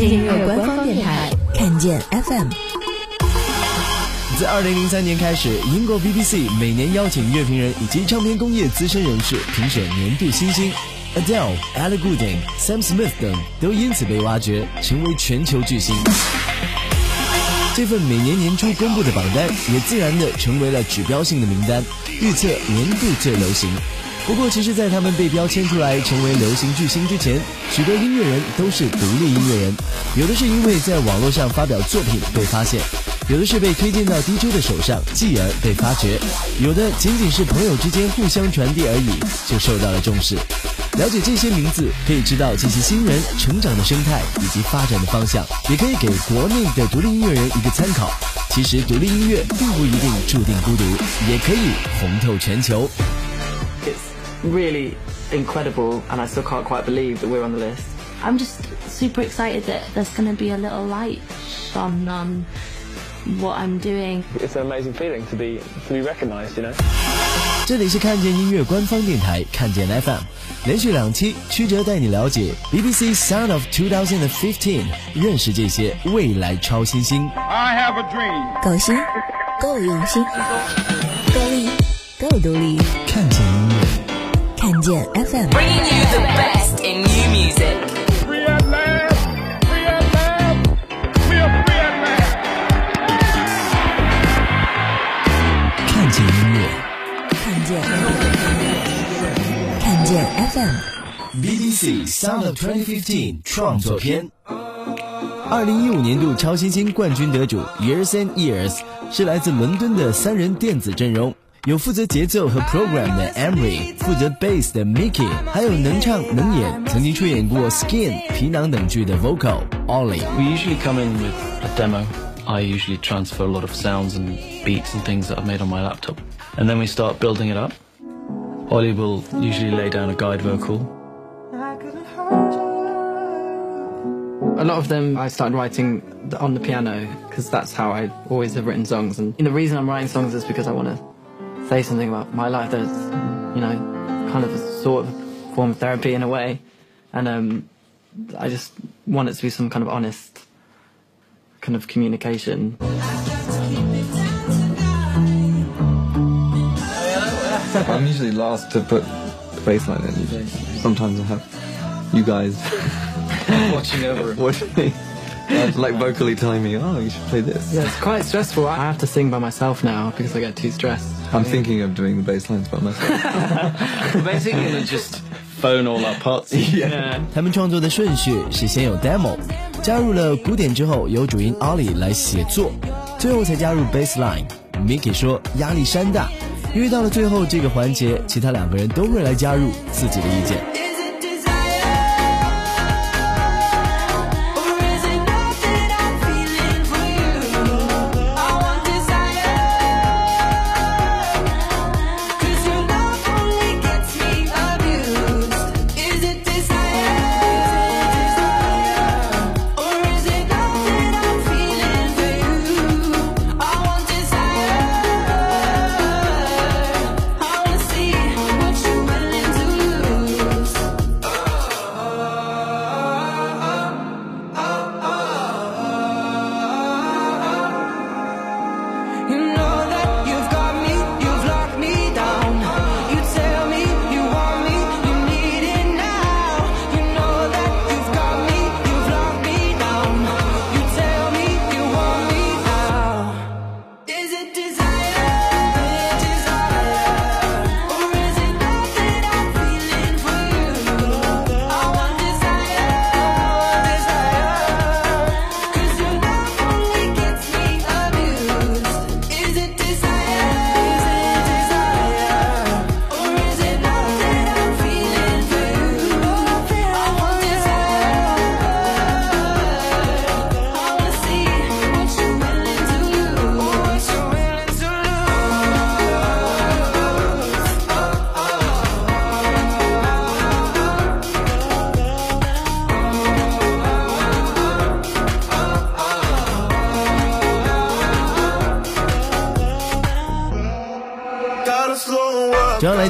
见音乐官方电台，看见 FM。自二零零三年开始，英国 BBC 每年邀请乐评人以及唱片工业资深人士评选年度新星，Adele、Ellie Goulding、Sam Smith 等都因此被挖掘，成为全球巨星。这份每年年初公布的榜单，也自然的成为了指标性的名单，预测年度最流行。不过，其实，在他们被标签出来成为流行巨星之前，许多音乐人都是独立音乐人。有的是因为在网络上发表作品被发现，有的是被推荐到 DJ 的手上，继而被发掘；有的仅仅是朋友之间互相传递而已，就受到了重视。了解这些名字，可以知道这些新人成长的生态以及发展的方向，也可以给国内的独立音乐人一个参考。其实，独立音乐并不一定注定孤独，也可以红透全球。really incredible, and I still can't quite believe that we're on the list. I'm just super excited that there's going to be a little light shone on what I'm doing. It's an amazing feeling to be to be recognised, you know. 这里是看见音乐官方电台，看见 FM，连续两期，曲折带你了解 BBC Sound of 2015，认识这些未来超新星。I have a dream. 够新，够用心，够力，够独立。看见音乐。 看见 FM。看见音乐，看见看见 FM。BBC Sound of 2015创作片。二零一五年度超新星冠军得主 Years and Years 是来自伦敦的三人电子阵容。有负责节奏和 program 的 Emre，负责 bass 的 Mickey，还有能唱能演，曾经出演过《Skin》皮囊等剧的 vocal Olly。We usually come in with a demo. I usually transfer a lot of sounds and beats and things that I've made on my laptop, and then we start building it up. Olly will usually lay down a guide vocal. A lot of them I started writing on the piano because that's how I always have written songs. And the reason I'm writing songs is because I want to say something about my life that's, you know, kind of a sort of form of therapy in a way. And um, I just want it to be some kind of honest kind of communication. I'm usually last to put the bass line in. Sometimes I have you guys Watching over watching me, like vocally telling me, oh, you should play this. Yeah, it's quite stressful. I have to sing by myself now because I get too stressed. I'm thinking of doing the bass lines by myself. Basically, just phone all our parts. Yeah. 他们创作的顺序是先有 demo，加入了鼓点之后，由主音 Olly 来写作，最后才加入 bass line。Micky 说压力山大，因为到了最后这个环节，其他两个人都会来加入自己的意见。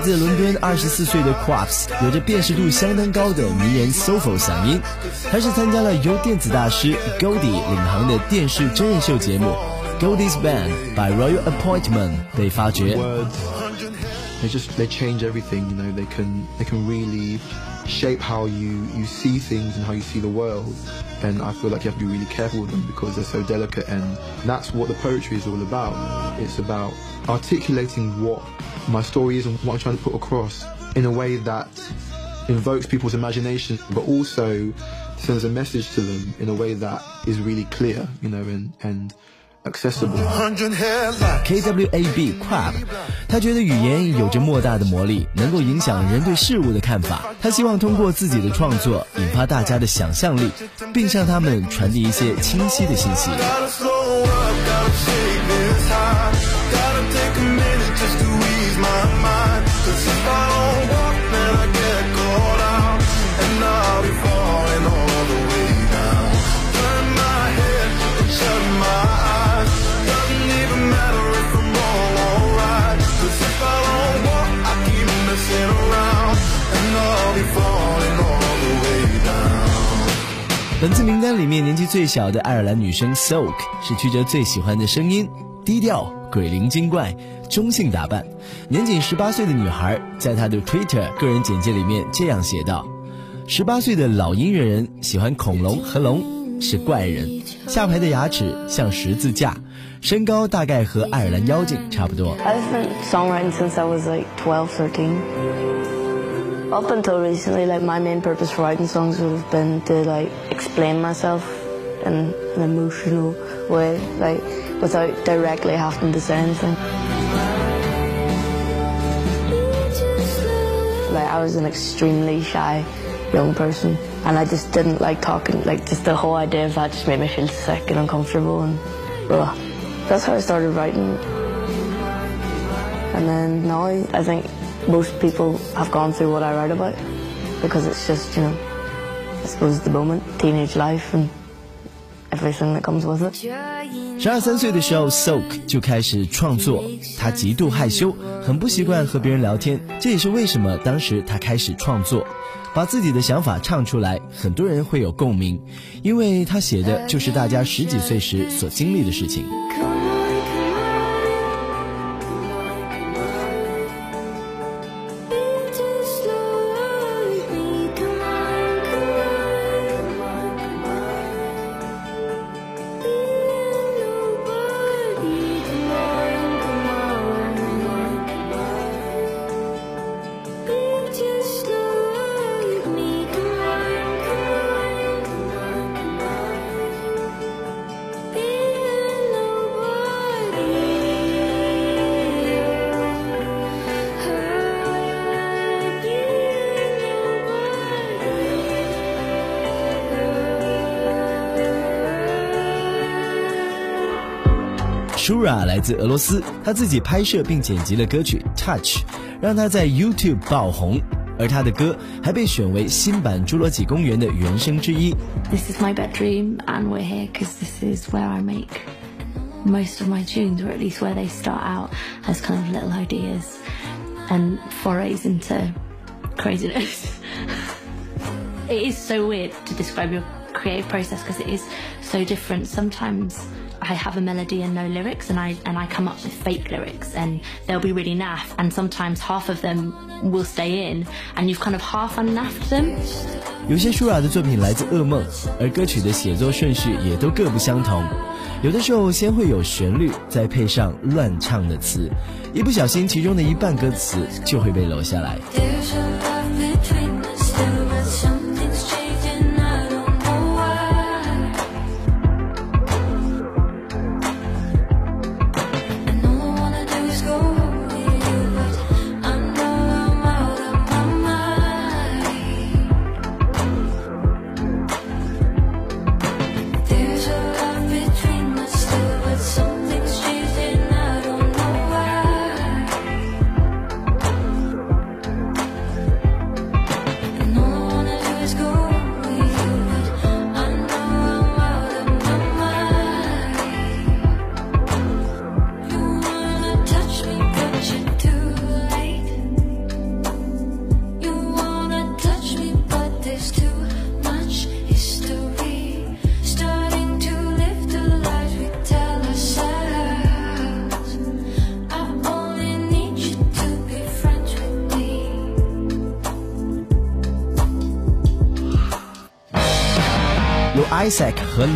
自伦敦二十四岁的 crops 有着辨识度相当高的迷人 s o f o 嗓音，他是参加了由电子大师 Goldie 领航的电视真人秀节目 Goldie's Band by Royal Appointment 被发掘。they just they change everything you know they can they can really shape how you you see things and how you see the world and i feel like you have to be really careful with them because they're so delicate and that's what the poetry is all about. It's about articulating what my story is and what i'm trying to put across in a way that invokes people's imagination but also sends a message to them in a way that is really clear you know and and accessible KWAB Crab，他觉得语言有着莫大的魔力，能够影响人对事物的看法。他希望通过自己的创作，引发大家的想象力，并向他们传递一些清晰的信息。单里面年纪最小的爱尔兰女生 Soak 是曲折最喜欢的声音，低调、鬼灵精怪、中性打扮。年仅十八岁的女孩，在她的 Twitter 个人简介里面这样写道：十八岁的老音乐人喜欢恐龙和龙，是怪人，下排的牙齿像十字架，身高大概和爱尔兰妖精差不多。Up until recently, like my main purpose for writing songs would have been to like explain myself in an emotional way, like without directly having to say anything. Like I was an extremely shy young person, and I just didn't like talking. Like just the whole idea of that just made me feel sick and uncomfortable, and ugh. that's how I started writing. And then now I think most people have gone through what I write about because it's just, you know, I suppose the moment, teenage life and everything that comes with it. 十二三岁的时候，Soak 就开始创作。他极度害羞，很不习惯和别人聊天，这也是为什么当时他开始创作，把自己的想法唱出来，很多人会有共鸣，因为他写的就是大家十几岁时所经历的事情。Shura 来自俄罗斯，他自己拍摄并剪辑了歌曲《Touch》，让他在 YouTube 爆红，而他的歌还被选为新版《侏罗纪公园》的原声之一。 This is my bedroom, and we're here because this is where I make most of my tunes, or at least where they start out as kind of little ideas and forays into craziness. it is so weird to describe your creative process because it is so different. Sometimes I have a melody and no lyrics, and I and I come up with fake lyrics, and they'll be really naff. And sometimes half of them will stay in, and you've kind of half unnaffed them. 有些舒雅的作品来自噩梦，而歌曲的写作顺序也都各不相同。有的时候先会有旋律，再配上乱唱的词，一不小心其中的一半歌词就会被留下来。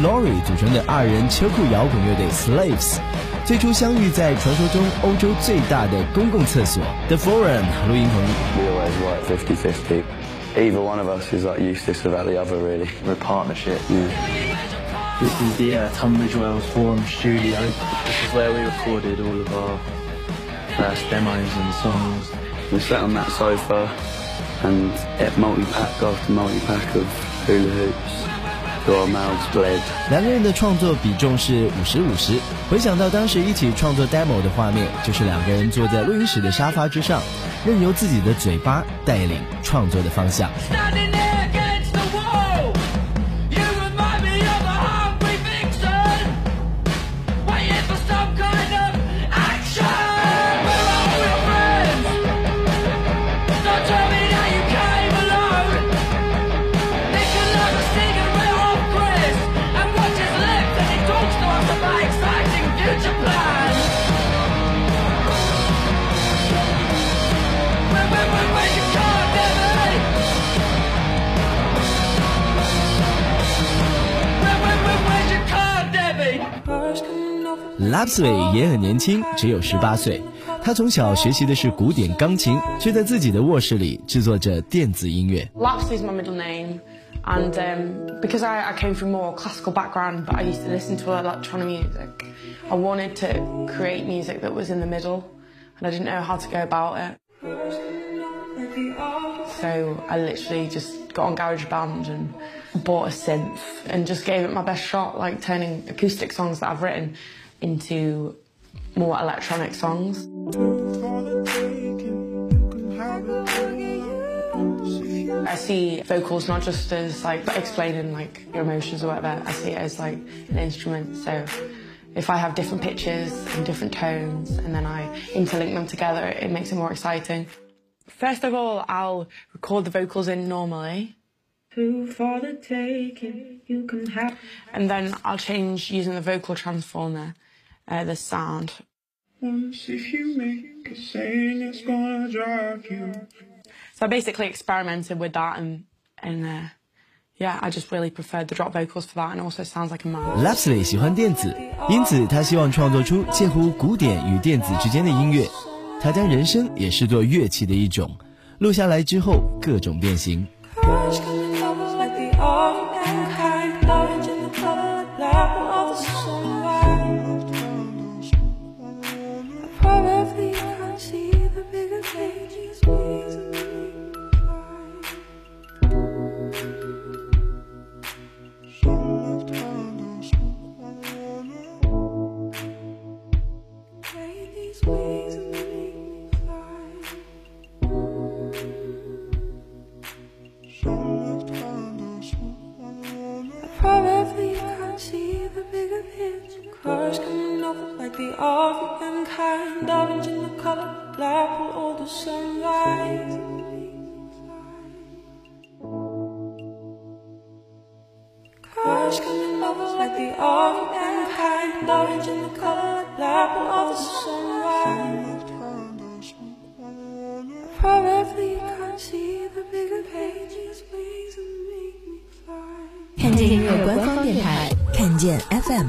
Laurie 组成的二人车库摇滚乐队 Slaves，最初相遇在传说中欧洲最大的公共厕所 The Forum Either one of us is like useless without the other, really. We're a partnership. Yeah. This is the uh, Tunbridge Wells Forum Studio. This is where we recorded all of our first demos and songs. We sat on that sofa and ate multi-pack after multi-pack of hula hoops. 两个人的创作比重是五十五十。回想到当时一起创作 demo 的画面，就是两个人坐在录音室的沙发之上，任由自己的嘴巴带领创作的方向。Lapsley 也很年轻，只有十八岁。他从小学习的是古典钢琴，却在自己的卧室里制作着电子音乐。 Lapsley is my middle name, and um, because I, I came from more classical background, but I used to listen to electronic music, I wanted to create music that was in the middle, and I didn't know how to go about it. So I literally just got on GarageBand and bought a synth and just gave it my best shot, like turning acoustic songs that I've written into more electronic songs. I see vocals not just as like explaining like your emotions or whatever. I see it as like an instrument. So if I have different pitches and different tones and then I interlink them together, it makes it more exciting. First of all, I'll record the vocals in normally. For the taking, you can have. And then I'll change using the vocal transformer, uh, the sound. Once if you make a saying it's gonna drive you. So I basically experimented with that and and uh, yeah, I just really preferred the drop vocals for that and also sounds like a man. Lapsley 喜欢电子，因此他希望创作出介乎古典与电子之间的音乐。他将人声也视作乐器的一种，录下来之后各种变形。 kind. Orange in the color, black will all the sunrise. I probably can't see the bigger pages. Wings and make me fly. 看见音乐官方电台，看见 FM。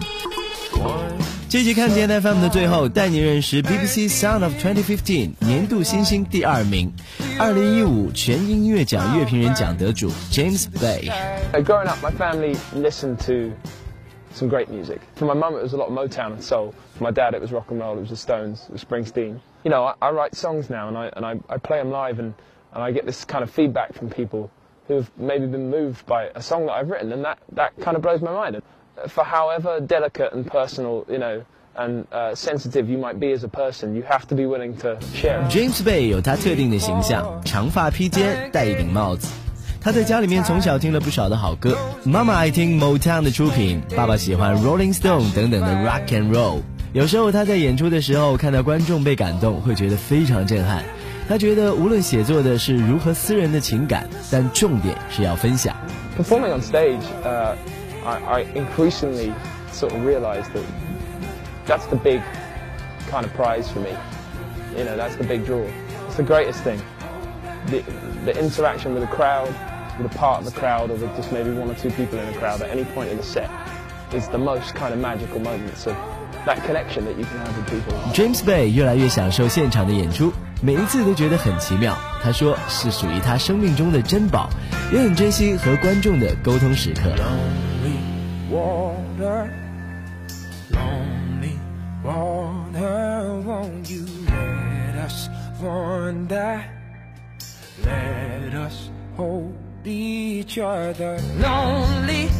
这期看见 FM 的最后，带你认识 BBC Sound of 2015年度新星第二名，二零一五全英音乐奖乐评人奖得主 James Bay。 Uh, growing up, my family listened to some great music. For my mum, it was a lot of Motown and soul. For my dad, it was rock and roll. It was the Stones, it was Springsteen. You know, I, I write songs now and I and I, I play them live and, and I get this kind of feedback from people who've maybe been moved by a song that I've written, and that that kind of blows my mind. For however delicate and personal, you know. And uh, sensitive you might be as a person, you have to be willing to share. it. James Bay 有他特定的形象，长发披肩，戴一顶帽子。 他在家里面从小听了不少的好歌，妈妈爱听 Motown 的出品，爸爸喜欢 Rolling Stone 等等的 Rock and Roll。有时候他在演出的时候看到观众被感动，会觉得非常震撼。他觉得无论写作的是如何私人的情感，但重点是要分享。performing on stage, uh, I, I increasingly sort of realized that that's the big kind of prize for me. You know, that's the big draw. It's the greatest thing. The, the interaction with the crowd, with a part of the crowd or with just maybe one or two people in the crowd at any point in the set is the most kind of magical moments of that connection that you can have with people. James Bay 越来越享受现场的演出，每一次都觉得很奇妙。他说是属于他生命中的珍宝，也很珍惜和观众的沟通时刻。 water, lonely water, won't you let us wander? Let us hold each other. Lonely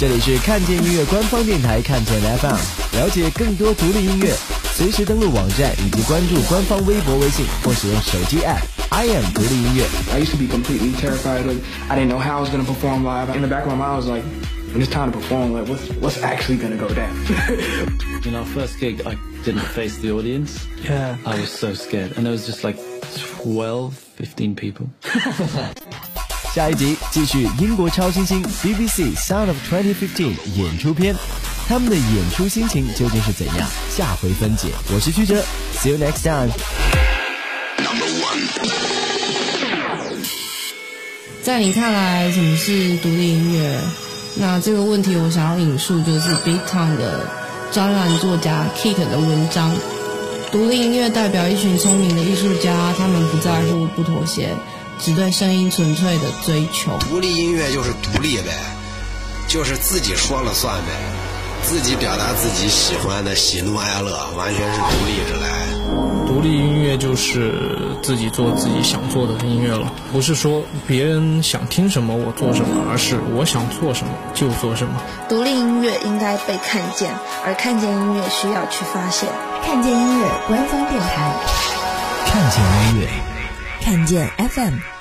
这里是看见音乐官方电台看见 FM，了解更多独立音乐，随时登录网站以及关注官方微博、微信或使用手机 App。I am 独立音乐。 I used to be completely terrified. Like I didn't know how I was gonna perform live. In the back of my mind, I was like, when it's time to perform, like what's what's actually gonna go down? In our first gig, I didn't face the audience. Yeah. I was so scared. And there was just like 12, 15 people. 下一集继续英国超新星 BBC Sound of 2015演出篇，他们的演出心情究竟是怎样？下回分解。我是曲哲，See you next time。在你看来，什么是独立音乐？那这个问题，我想要引述就是 Big Time 的专栏作家 Kit 的文章。独立音乐代表一群聪明的艺术家，他们不在乎、不妥协，只对声音纯粹的追求。独立音乐就是独立呗，就是自己说了算呗，自己表达自己喜欢的喜怒哀乐，完全是独立着来。独立音乐就是自己做自己想做的音乐了，不是说别人想听什么我做什么，而是我想做什么就做什么。独立音乐应该被看见，而看见音乐需要去发现。看见音乐官方电台，看见音乐，看见 FM。